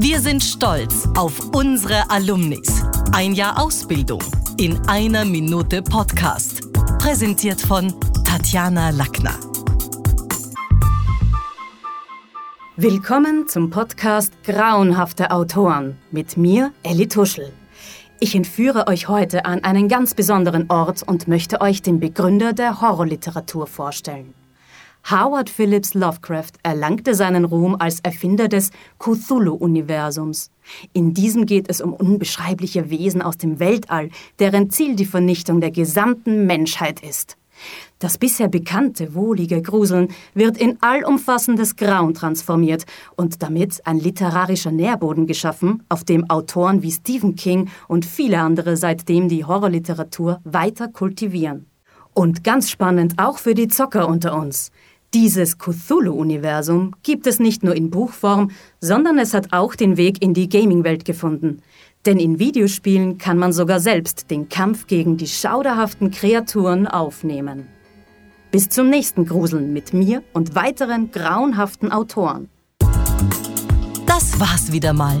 Wir sind stolz auf unsere Alumnis. Ein Jahr Ausbildung in einer Minute Podcast. Präsentiert von Tatjana Lackner. Willkommen zum Podcast Grauenhafte Autoren mit mir, Elli Tuschel. Ich entführe euch heute an einen ganz besonderen Ort und möchte euch den Begründer der Horrorliteratur vorstellen. Howard Phillips Lovecraft erlangte seinen Ruhm als Erfinder des Cthulhu-Universums. In diesem geht es um unbeschreibliche Wesen aus dem Weltall, deren Ziel die Vernichtung der gesamten Menschheit ist. Das bisher bekannte, wohlige Gruseln wird in allumfassendes Grauen transformiert und damit ein literarischer Nährboden geschaffen, auf dem Autoren wie Stephen King und viele andere seitdem die Horrorliteratur weiter kultivieren. Und ganz spannend auch für die Zocker unter uns. Dieses Cthulhu-Universum gibt es nicht nur in Buchform, sondern es hat auch den Weg in die Gaming-Welt gefunden. Denn in Videospielen kann man sogar selbst den Kampf gegen die schauderhaften Kreaturen aufnehmen. Bis zum nächsten Gruseln mit mir und weiteren grauenhaften Autoren. Das war's wieder mal.